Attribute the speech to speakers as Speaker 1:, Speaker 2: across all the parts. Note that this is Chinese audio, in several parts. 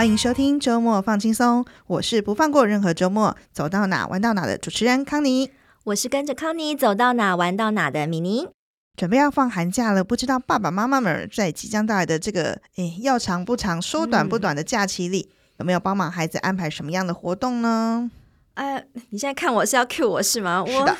Speaker 1: 欢迎收听周末放轻松，我是不放过任何周末，走到哪玩到哪的主持人康妮，
Speaker 2: 我是跟着康妮走到哪玩到哪的米妮。
Speaker 1: 准备要放寒假了，不知道爸爸妈妈们在即将到来的这个诶要长不长、说短不短的假期里，嗯、有没有帮忙孩子安排什么样的活动呢？
Speaker 2: 哎，你现在看我是要 cue 我是
Speaker 1: 吗？
Speaker 2: 我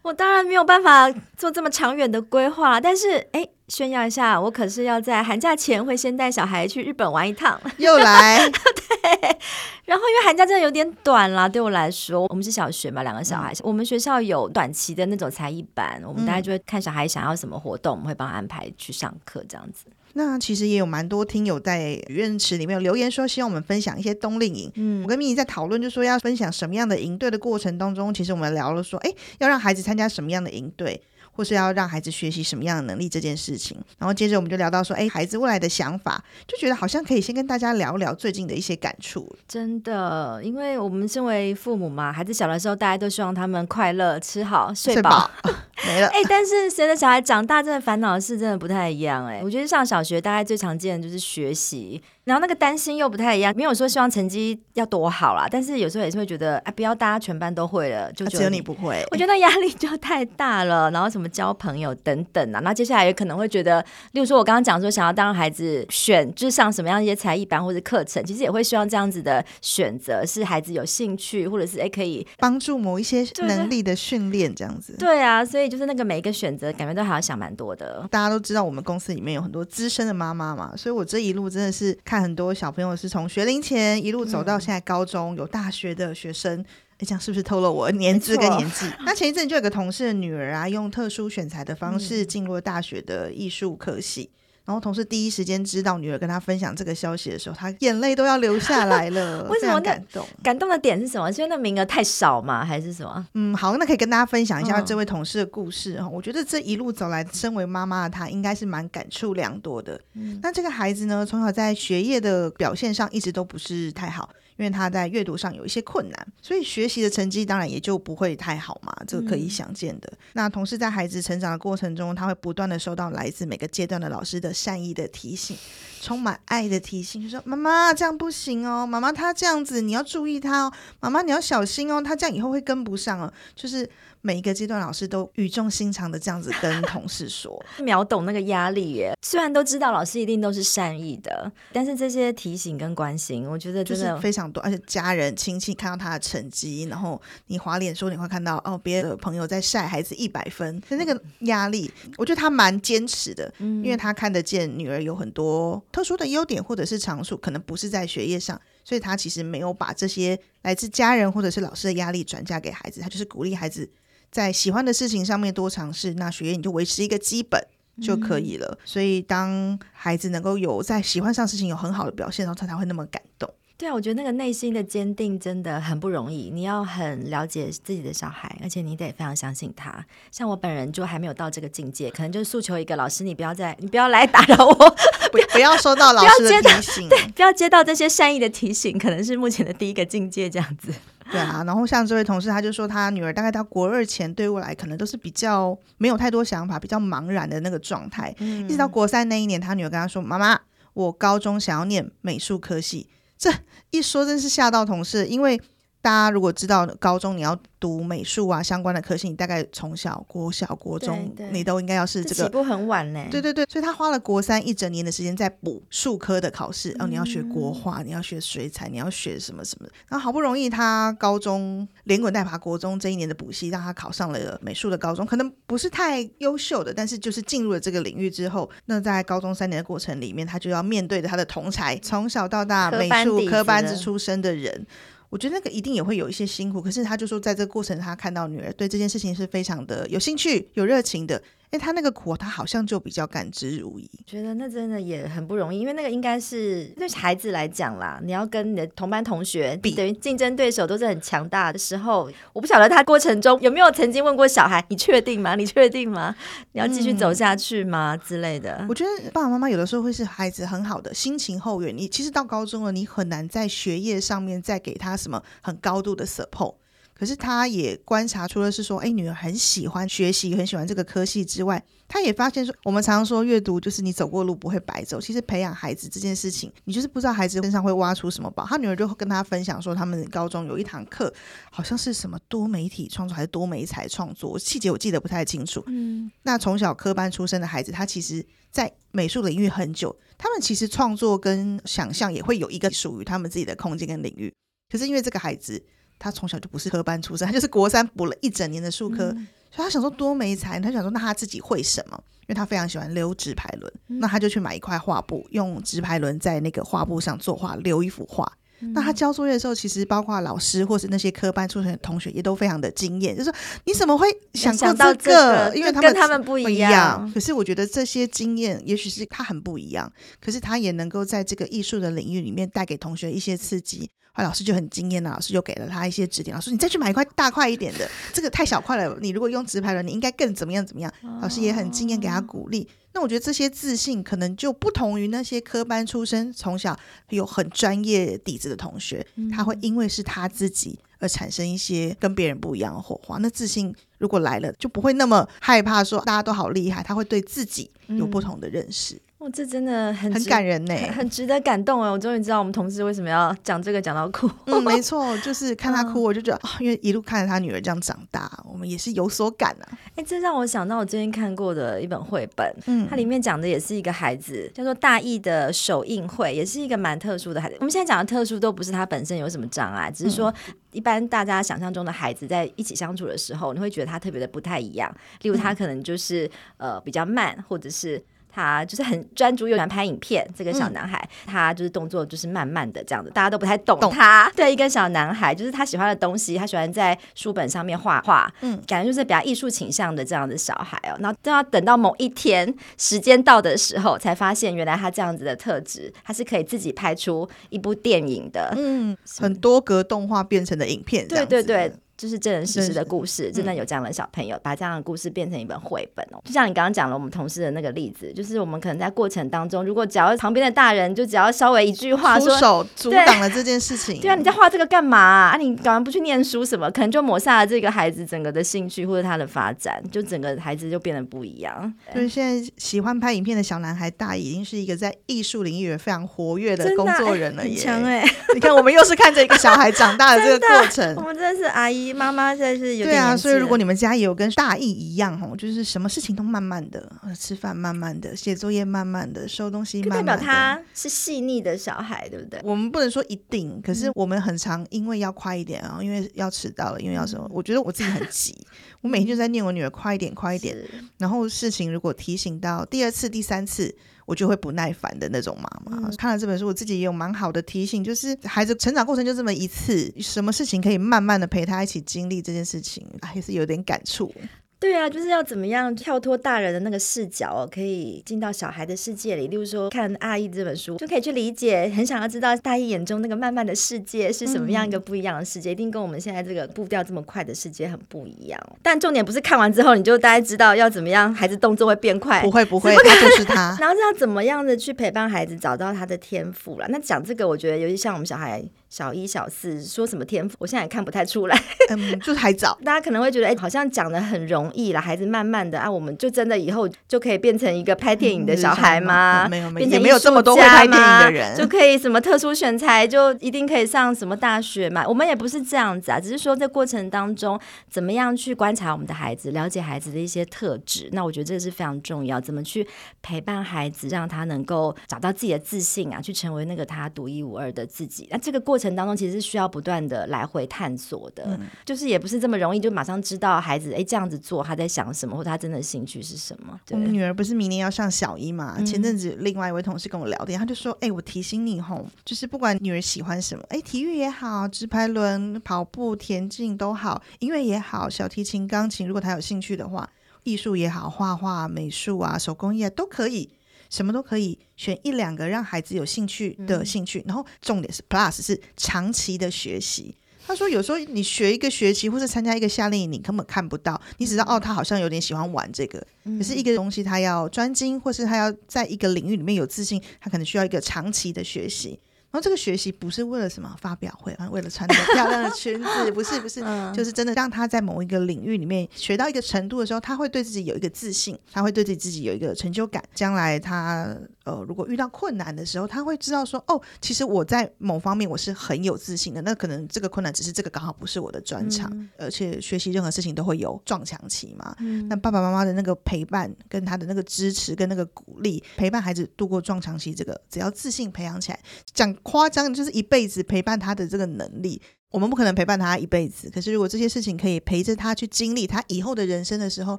Speaker 2: 我当然没有办法做这么长远的规划，但是哎。炫耀一下，我可是要在寒假前会先带小孩去日本玩一趟。
Speaker 1: 又来，
Speaker 2: 对。然后因为寒假真的有点短啦，对我来说，我们是小学嘛，两个小孩，嗯、我们学校有短期的那种才艺班，我们大家就会看小孩想要什么活动，我们会帮他安排去上课这样子。
Speaker 1: 那其实也有蛮多听友在许愿池里面有留言说，希望我们分享一些冬令营。嗯，我跟米妮在讨论，就说要分享什么样的营队的过程当中，其实我们聊了说，哎，要让孩子参加什么样的营队。或是要让孩子学习什么样的能力这件事情，然后接着我们就聊到说，哎，孩子未来的想法，就觉得好像可以先跟大家聊聊最近的一些感触。
Speaker 2: 真的，因为我们身为父母嘛，孩子小的时候，大家都希望他们快乐、吃好、睡
Speaker 1: 饱，没了。哎，
Speaker 2: 但是随着小孩长大，真的烦恼的事真的不太一样。哎，我觉得上小学大概最常见的就是学习。然后那个担心又不太一样，没有说希望成绩要多好啦，但是有时候也是会觉得，哎，不要大家全班都会了，就
Speaker 1: 只有你不会，
Speaker 2: 我觉得压力就太大了。然后什么交朋友等等啊，那接下来也可能会觉得，例如说我刚刚讲说想要当孩子选，就是上什么样一些才艺班或者课程，其实也会希望这样子的选择是孩子有兴趣，或者是哎可以
Speaker 1: 帮助某一些能力的训练这样子。
Speaker 2: 对啊，所以就是那个每一个选择，感觉都还要想蛮多的。
Speaker 1: 大家都知道我们公司里面有很多资深的妈妈嘛，所以我这一路真的是看很多小朋友。是从学龄前一路走到现在高中，嗯、有大学的学生，你讲是不是透露我年资跟年纪？那前一阵就有个同事的女儿啊，用特殊选材的方式进入了大学的艺术科系。然后同事第一时间知道女儿跟他分享这个消息的时候，他眼泪都要流下来了。为什么感动？
Speaker 2: 感动的点是什么？是因为那名额太少吗？还是什么？
Speaker 1: 嗯，好，那可以跟大家分享一下这位同事的故事。嗯、我觉得这一路走来，身为妈妈的她应该是蛮感触良多的。嗯、那这个孩子呢，从小在学业的表现上一直都不是太好。因为他在阅读上有一些困难，所以学习的成绩当然也就不会太好嘛，这个可以想见的。嗯、那同时在孩子成长的过程中，他会不断的收到来自每个阶段的老师的善意的提醒，充满爱的提醒，就说：“妈妈这样不行哦，妈妈他这样子你要注意他哦，妈妈你要小心哦，他这样以后会跟不上哦。”就是。每一个阶段，老师都语重心长的这样子跟 同事说，
Speaker 2: 秒懂那个压力耶。虽然都知道老师一定都是善意的，但是这些提醒跟关心，我觉得就是
Speaker 1: 非常多。而且家人亲戚看到他的成绩，然后你滑脸说你会看到哦，别的朋友在晒孩子一百分，那个压力，我觉得他蛮坚持的，因为他看得见女儿有很多特殊的优点或者是长处，可能不是在学业上，所以他其实没有把这些来自家人或者是老师的压力转嫁给孩子，他就是鼓励孩子。在喜欢的事情上面多尝试，那学业你就维持一个基本就可以了。嗯、所以当孩子能够有在喜欢上事情有很好的表现，然后他才会那么感动。
Speaker 2: 对啊，我觉得那个内心的坚定真的很不容易。你要很了解自己的小孩，而且你得非常相信他。像我本人就还没有到这个境界，可能就是诉求一个老师，你不要再，你不要来打扰我，
Speaker 1: 不不要收到老师的提醒，
Speaker 2: 对，不要接到这些善意的提醒，可能是目前的第一个境界这样子。
Speaker 1: 对啊，然后像这位同事，他就说他女儿大概到国二前对未来可能都是比较没有太多想法，比较茫然的那个状态。嗯、一直到国三那一年，他女儿跟他说：“妈妈，我高中想要念美术科系。”这一说真是吓到同事，因为大家如果知道高中你要。读美术啊相关的科系，你大概从小国小国中，你都应该要是这个。
Speaker 2: 起步很晚呢。
Speaker 1: 对对对，所以他花了国三一整年的时间在补数科的考试。哦，你要学国画，你要学水彩，你要学什么什么。然后好不容易他高中连滚带爬，国中这一年的补习让他考上了美术的高中，可能不是太优秀的，但是就是进入了这个领域之后，那在高中三年的过程里面，他就要面对着他的同才，从小到大美术科班子出身的人。我觉得那个一定也会有一些辛苦，可是他就说，在这个过程，他看到女儿对这件事情是非常的有兴趣、有热情的。哎，他那个苦，他好像就比较甘之如飴。
Speaker 2: 觉得那真的也很不容易，因为那个应该是对孩子来讲啦，你要跟你的同班同学比，等于竞争对手都是很强大的时候，我不晓得他过程中有没有曾经问过小孩：“你确定吗？你确定吗？你要继续走下去吗？”嗯、之类的。
Speaker 1: 我觉得爸爸妈妈有的时候会是孩子很好的心情后援。你其实到高中了，你很难在学业上面再给他什么很高度的 support。可是他也观察出了是说，哎，女儿很喜欢学习，很喜欢这个科系之外，他也发现说，我们常常说阅读就是你走过路不会白走。其实培养孩子这件事情，你就是不知道孩子身上会挖出什么宝。他女儿就跟他分享说，他们高中有一堂课，好像是什么多媒体创作还是多媒材创作，细节我记得不太清楚。嗯，那从小科班出身的孩子，他其实在美术领域很久，他们其实创作跟想象也会有一个属于他们自己的空间跟领域。可是因为这个孩子。他从小就不是科班出身，他就是国三补了一整年的数科，嗯、所以他想说多没才，他想说那他自己会什么？因为他非常喜欢溜直排轮，嗯、那他就去买一块画布，用直排轮在那个画布上作画，溜一幅画。嗯、那他交作业的时候，其实包括老师或是那些科班出身的同学也都非常的惊艳，就是说你怎么会想到
Speaker 2: 这个？因为他们跟他们不一样。
Speaker 1: 可是我觉得这些经验，也许是他很不一样，可是他也能够在这个艺术的领域里面带给同学一些刺激。后来老师就很惊艳了，老师就给了他一些指点。老师，你再去买一块大块一点的，这个太小块了。你如果用直排轮，你应该更怎么样怎么样？老师也很惊艳，给他鼓励。那我觉得这些自信可能就不同于那些科班出身、从小有很专业底子的同学，他会因为是他自己而产生一些跟别人不一样的火花。那自信如果来了，就不会那么害怕说大家都好厉害，他会对自己有不同的认识。
Speaker 2: 哇，这真的很
Speaker 1: 很感人呢，
Speaker 2: 很值得感动哦！我终于知道我们同事为什么要讲这个讲到哭。
Speaker 1: 嗯，没错，就是看他哭，我就觉得啊、嗯哦，因为一路看着他女儿这样长大，我们也是有所感啊。
Speaker 2: 哎，这让我想到我最近看过的一本绘本，嗯，它里面讲的也是一个孩子，叫做大义的首映会，也是一个蛮特殊的孩子。我们现在讲的特殊都不是他本身有什么障碍，只是说一般大家想象中的孩子在一起相处的时候，你会觉得他特别的不太一样。例如，他可能就是、嗯、呃比较慢，或者是。他就是很专注，又喜欢拍影片。这个小男孩，嗯、他就是动作就是慢慢的这样子，大家都不太懂他。懂 对，一个小男孩，就是他喜欢的东西，他喜欢在书本上面画画，嗯，感觉就是比较艺术倾向的这样的小孩哦。然后都要等到某一天时间到的时候，才发现原来他这样子的特质，他是可以自己拍出一部电影的，
Speaker 1: 嗯，很多格动画变成的影片，对
Speaker 2: 对对。就是真人实事的故事，真的有这样的小朋友，把这样的故事变成一本绘本哦。就像你刚刚讲了我们同事的那个例子，就是我们可能在过程当中，如果只要旁边的大人就只要稍微一句话说，
Speaker 1: 出手阻挡了这件事情，
Speaker 2: 对啊，你在画这个干嘛啊？你干嘛不去念书什么？可能就抹杀了这个孩子整个的兴趣或者他的发展，就整个孩子就变得不一样。
Speaker 1: 就是现在喜欢拍影片的小男孩大已经是一个在艺术领域非常活跃的工作人了耶，
Speaker 2: 强哎！
Speaker 1: 你看，我们又是看着一个小孩长大的 这个过程，
Speaker 2: 我们真的是阿姨妈妈现在是
Speaker 1: 有。对啊，所以如果你们家也有跟大义一样哦，就是什么事情都慢慢的，吃饭慢慢的，写作业慢慢的，收东西慢慢的，代表
Speaker 2: 他是细腻的小孩，对不对？
Speaker 1: 我们不能说一定，可是我们很常因为要快一点啊，因为要迟到了，因为要什么？我觉得我自己很急，我每天就在念我女儿快一点，快一点。然后事情如果提醒到第二次、第三次。我就会不耐烦的那种妈妈。嗯、看了这本书，我自己也有蛮好的提醒，就是孩子成长过程就这么一次，什么事情可以慢慢的陪他一起经历这件事情，还是有点感触。
Speaker 2: 对啊，就是要怎么样跳脱大人的那个视角哦，可以进到小孩的世界里。例如说，看《阿姨》这本书，就可以去理解，很想要知道大姨眼中那个慢慢的世界是什么样一个不一样的世界，嗯、一定跟我们现在这个步调这么快的世界很不一样。但重点不是看完之后你就大概知道要怎么样，孩子动作会变快，
Speaker 1: 不会不会，他就是他。
Speaker 2: 然后是要怎么样的去陪伴孩子找到他的天赋了。那讲这个，我觉得尤其像我们小孩。小一、小四说什么天赋，我现在也看不太出来。
Speaker 1: 嗯，就是还早。
Speaker 2: 大家可能会觉得，哎、欸，好像讲的很容易了，孩子慢慢的啊，我们就真的以后就可以变成一个拍电影的小孩吗？
Speaker 1: 嗯、没有，没有，
Speaker 2: 变成
Speaker 1: 没有这么多会拍电影的人，
Speaker 2: 就可以什么特殊选材，就一定可以上什么大学嘛？我们也不是这样子啊，只是说在过程当中，怎么样去观察我们的孩子，了解孩子的一些特质。那我觉得这个是非常重要，怎么去陪伴孩子，让他能够找到自己的自信啊，去成为那个他独一无二的自己。那这个过程当中，其实是需要。不断的来回探索的，嗯、就是也不是这么容易，就马上知道孩子哎这样子做他在想什么，或他真的兴趣是什么。
Speaker 1: 我们女儿不是明年要上小一嘛？嗯、前阵子另外一位同事跟我聊天，他就说：“哎，我提醒你吼，就是不管女儿喜欢什么，哎，体育也好，直排轮、跑步、田径都好，音乐也好，小提琴、钢琴，如果她有兴趣的话，艺术也好，画画、美术啊，手工艺啊，都可以。”什么都可以选一两个让孩子有兴趣的兴趣，嗯、然后重点是 plus 是长期的学习。他说有时候你学一个学期或者参加一个夏令营，你根本看不到，你只知道哦，他好像有点喜欢玩这个。嗯、可是一个东西，他要专精，或是他要在一个领域里面有自信，他可能需要一个长期的学习。然后这个学习不是为了什么发表会啊，为了穿着漂亮的裙子，不是不是，嗯、就是真的让他在某一个领域里面学到一个程度的时候，他会对自己有一个自信，他会对自己自己有一个成就感。将来他呃，如果遇到困难的时候，他会知道说，哦，其实我在某方面我是很有自信的。那可能这个困难只是这个刚好不是我的专长，嗯、而且学习任何事情都会有撞墙期嘛。嗯、那爸爸妈妈的那个陪伴，跟他的那个支持，跟那个鼓励，陪伴孩子度过撞墙期，这个只要自信培养起来，讲。夸张就是一辈子陪伴他的这个能力。我们不可能陪伴他一辈子，可是如果这些事情可以陪着他去经历他以后的人生的时候，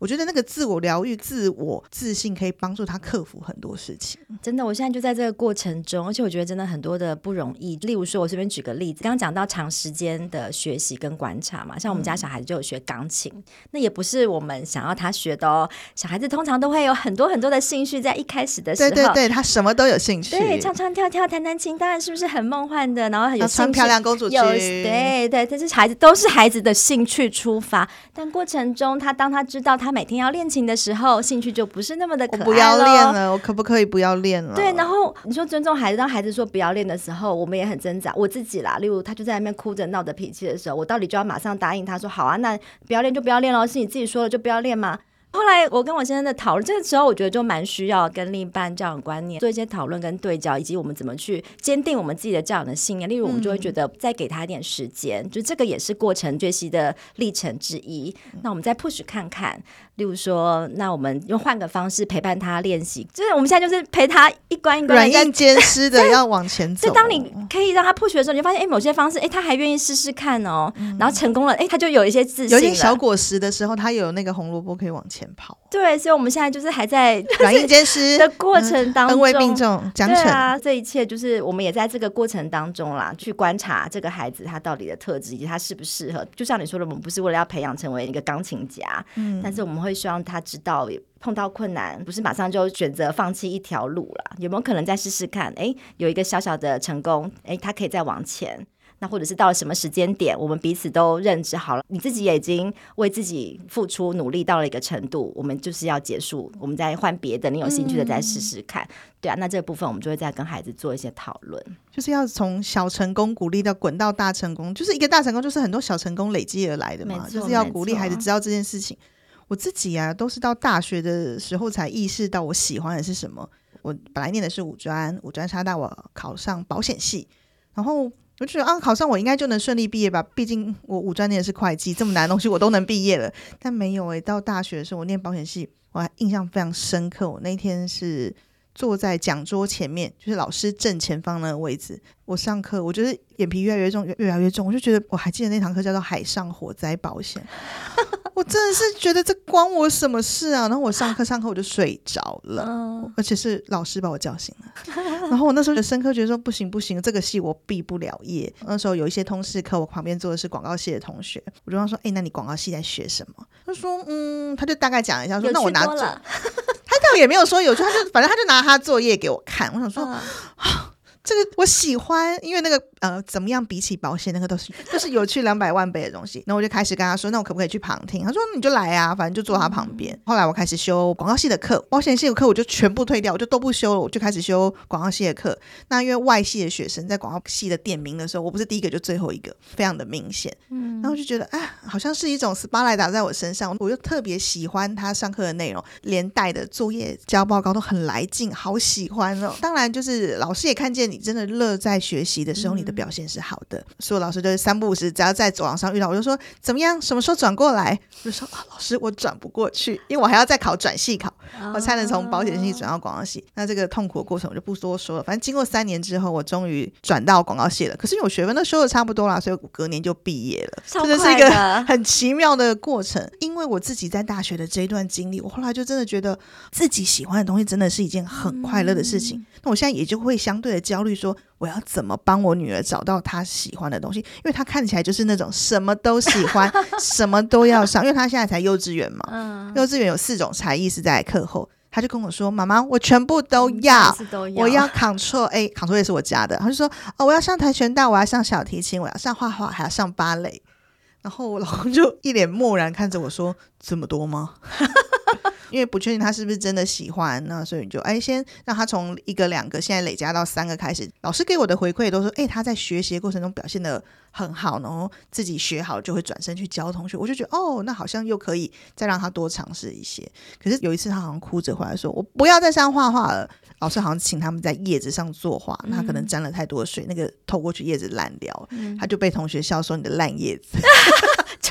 Speaker 1: 我觉得那个自我疗愈、自我自信可以帮助他克服很多事情。
Speaker 2: 真的，我现在就在这个过程中，而且我觉得真的很多的不容易。例如说，我这边举个例子，刚刚讲到长时间的学习跟观察嘛，像我们家小孩子就有学钢琴，嗯、那也不是我们想要他学的哦。小孩子通常都会有很多很多的兴趣，在一开始的时候，
Speaker 1: 对对对，他什么都有兴趣，
Speaker 2: 对，唱唱跳跳、弹弹琴，当然是不是很梦幻的？然后很有
Speaker 1: 穿漂亮公主裙。
Speaker 2: 对对，这是孩子都是孩子的兴趣出发，但过程中他当他知道他每天要练琴的时候，兴趣就不是那么的可爱了。
Speaker 1: 我不要练了，我可不可以不要练了？
Speaker 2: 对，然后你说尊重孩子，当孩子说不要练的时候，我们也很挣扎。我自己啦，例如他就在那边哭着闹着脾气的时候，我到底就要马上答应他说好啊，那不要练就不要练喽，是你自己说了就不要练吗？后来我跟我先生的讨论，这个时候我觉得就蛮需要跟另一半教养观念做一些讨论跟对焦，以及我们怎么去坚定我们自己的这样的信念。例如，我们就会觉得再给他一点时间，嗯、就这个也是过程学习的历程之一。那我们再 push 看看，例如说，那我们用换个方式陪伴他练习，就是我们现在就是陪他一关一关
Speaker 1: 软硬兼施的要往前走。
Speaker 2: 就当你可以让他 push 的时候，你就发现哎，某些方式哎，他还愿意试试看哦，嗯、然后成功了哎，他就有一些自信，
Speaker 1: 有点小果实的时候，他有那个红萝卜可以往前。跑
Speaker 2: 对，所以我们现在就是还在
Speaker 1: 软硬兼施
Speaker 2: 的过程当中，
Speaker 1: 恩威并重，奖惩
Speaker 2: 啊，这一切就是我们也在这个过程当中啦，去观察这个孩子他到底的特质以及他适不适合。就像你说的，我们不是为了要培养成为一个钢琴家，嗯，但是我们会希望他知道，碰到困难不是马上就选择放弃一条路了，有没有可能再试试看？哎，有一个小小的成功，哎，他可以再往前。那或者是到了什么时间点，我们彼此都认知好了，你自己也已经为自己付出努力到了一个程度，我们就是要结束，我们再换别的，你有兴趣的再试试看，嗯、对啊，那这个部分我们就会再跟孩子做一些讨论，
Speaker 1: 就是要从小成功鼓励到滚到大成功，就是一个大成功，就是很多小成功累积而来的嘛，就是要鼓励孩子知道这件事情。我自己啊，都是到大学的时候才意识到我喜欢的是什么。我本来念的是五专，五专插大，我考上保险系，然后。我觉得啊，考上我应该就能顺利毕业吧。毕竟我五专念的是会计，这么难的东西我都能毕业了。但没有诶、到大学的时候我念保险系，我还印象非常深刻。我那天是坐在讲桌前面，就是老师正前方那个位置。我上课，我觉得眼皮越来越重，越来越重。我就觉得我还记得那堂课叫做海上火灾保险。我真的是觉得这关我什么事啊？然后我上课上课我就睡着了，嗯、而且是老师把我叫醒了。然后我那时候就深刻觉得说不行不行，这个戏我毕不了业。那时候有一些通识课，我旁边坐的是广告系的同学，我就问他说：“哎，那你广告系在学什么？”他说：“嗯，他就大概讲一下说，说那我拿走。”他倒也没有说有趣，他就反正他就拿他作业给我看。我想说。嗯这个我喜欢，因为那个呃，怎么样比起保险，那个都是 都是有趣两百万倍的东西。然后我就开始跟他说，那我可不可以去旁听？他说你就来啊，反正就坐他旁边。后来我开始修广告系的课，保险系的课我就全部退掉，我就都不修了，我就开始修广告系的课。那因为外系的学生在广告系的点名的时候，我不是第一个就最后一个，非常的明显。嗯，然后就觉得哎，好像是一种 spotlight 打在我身上，我就特别喜欢他上课的内容，连带的作业交报告都很来劲，好喜欢哦。当然就是老师也看见你真的乐在。学习的时候，你的表现是好的。嗯、所有老师就是三不五时，只要在走廊上遇到，我就说怎么样？什么时候转过来？我就说啊，老师，我转不过去，因为我还要再考转系考，我才能从保险系转到广告系。哦、那这个痛苦的过程我就不多说了。反正经过三年之后，我终于转到广告系了。可是因为我学分都修的差不多了，所以我隔年就毕业了。这个是一个 很奇妙的过程。因为我自己在大学的这一段经历，我后来就真的觉得自己喜欢的东西真的是一件很快乐的事情。嗯、那我现在也就会相对的焦虑说。我要怎么帮我女儿找到她喜欢的东西？因为她看起来就是那种什么都喜欢，什么都要上。因为她现在才幼稚园嘛，嗯、幼稚园有四种才艺是在课后。她就跟我说：“妈妈，我全部都要，嗯、都要我要 Ctrl A，Ctrl A 是我家的。”她就说：“哦，我要上跆拳道，我要上小提琴，我要上画画，还要上芭蕾。”然后我老公就一脸漠然看着我说：“这么多吗？”因为不确定他是不是真的喜欢，那所以你就哎，先让他从一个、两个，现在累加到三个开始。老师给我的回馈都说，哎，他在学习过程中表现的很好，然后自己学好就会转身去教同学。我就觉得，哦，那好像又可以再让他多尝试一些。可是有一次，他好像哭着回来说：“我不要再上画画了。”老师好像请他们在叶子上作画，那他可能沾了太多水，那个透过去叶子烂掉，嗯、他就被同学笑说：“你的烂叶子。”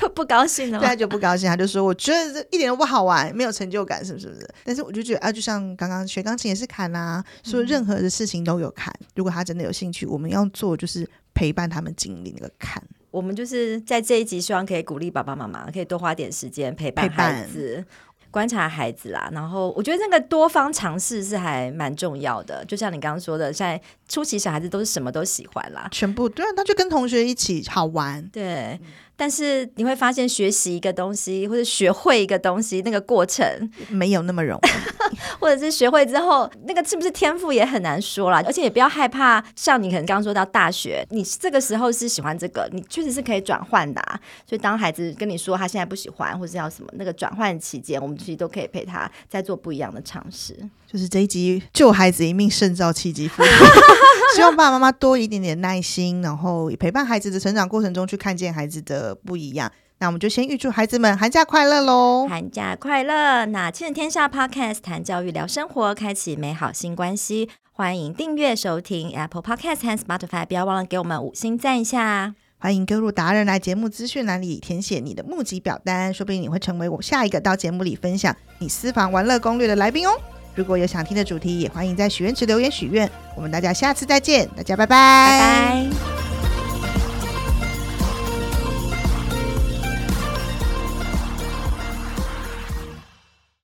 Speaker 2: 就不高兴了，
Speaker 1: 对，他就不高兴，他就说：“我觉得这一点都不好玩，没有成就感，是不是不是？”但是我就觉得啊，就像刚刚学钢琴也是坎啊，说任何的事情都有坎。如果他真的有兴趣，我们要做就是陪伴他们经历那个坎。
Speaker 2: 我们就是在这一集，希望可以鼓励爸爸妈妈，可以多花点时间陪伴孩子。观察孩子啦，然后我觉得那个多方尝试是还蛮重要的。就像你刚刚说的，现在初期小孩子都是什么都喜欢啦，
Speaker 1: 全部对啊，他就跟同学一起好玩，
Speaker 2: 对。但是你会发现，学习一个东西或者学会一个东西，那个过程
Speaker 1: 没有那么容易，
Speaker 2: 或者是学会之后，那个是不是天赋也很难说啦。而且也不要害怕，像你可能刚刚说到大学，你这个时候是喜欢这个，你确实是可以转换的啊。所以当孩子跟你说他现在不喜欢，或者要什么，那个转换期间，我们其实都可以陪他再做不一样的尝试。
Speaker 1: 就是这一集救孩子一命胜造七级浮屠，希望爸爸妈妈多一点点耐心，然后陪伴孩子的成长过程中去看见孩子的不一样。那我们就先预祝孩子们寒假快乐喽！
Speaker 2: 寒假快乐！那亲子天下 Podcast 谈教育聊生活，开启美好新关系。欢迎订阅收听 Apple Podcast 和 Spotify，不要忘了给我们五星赞一下。
Speaker 1: 欢迎各路达人来节目资讯栏里填写你的募集表单，说不定你会成为我下一个到节目里分享你私房玩乐攻略的来宾哦。如果有想听的主题，也欢迎在许愿池留言许愿。我们大家下次再见，大家拜拜。
Speaker 2: 拜拜。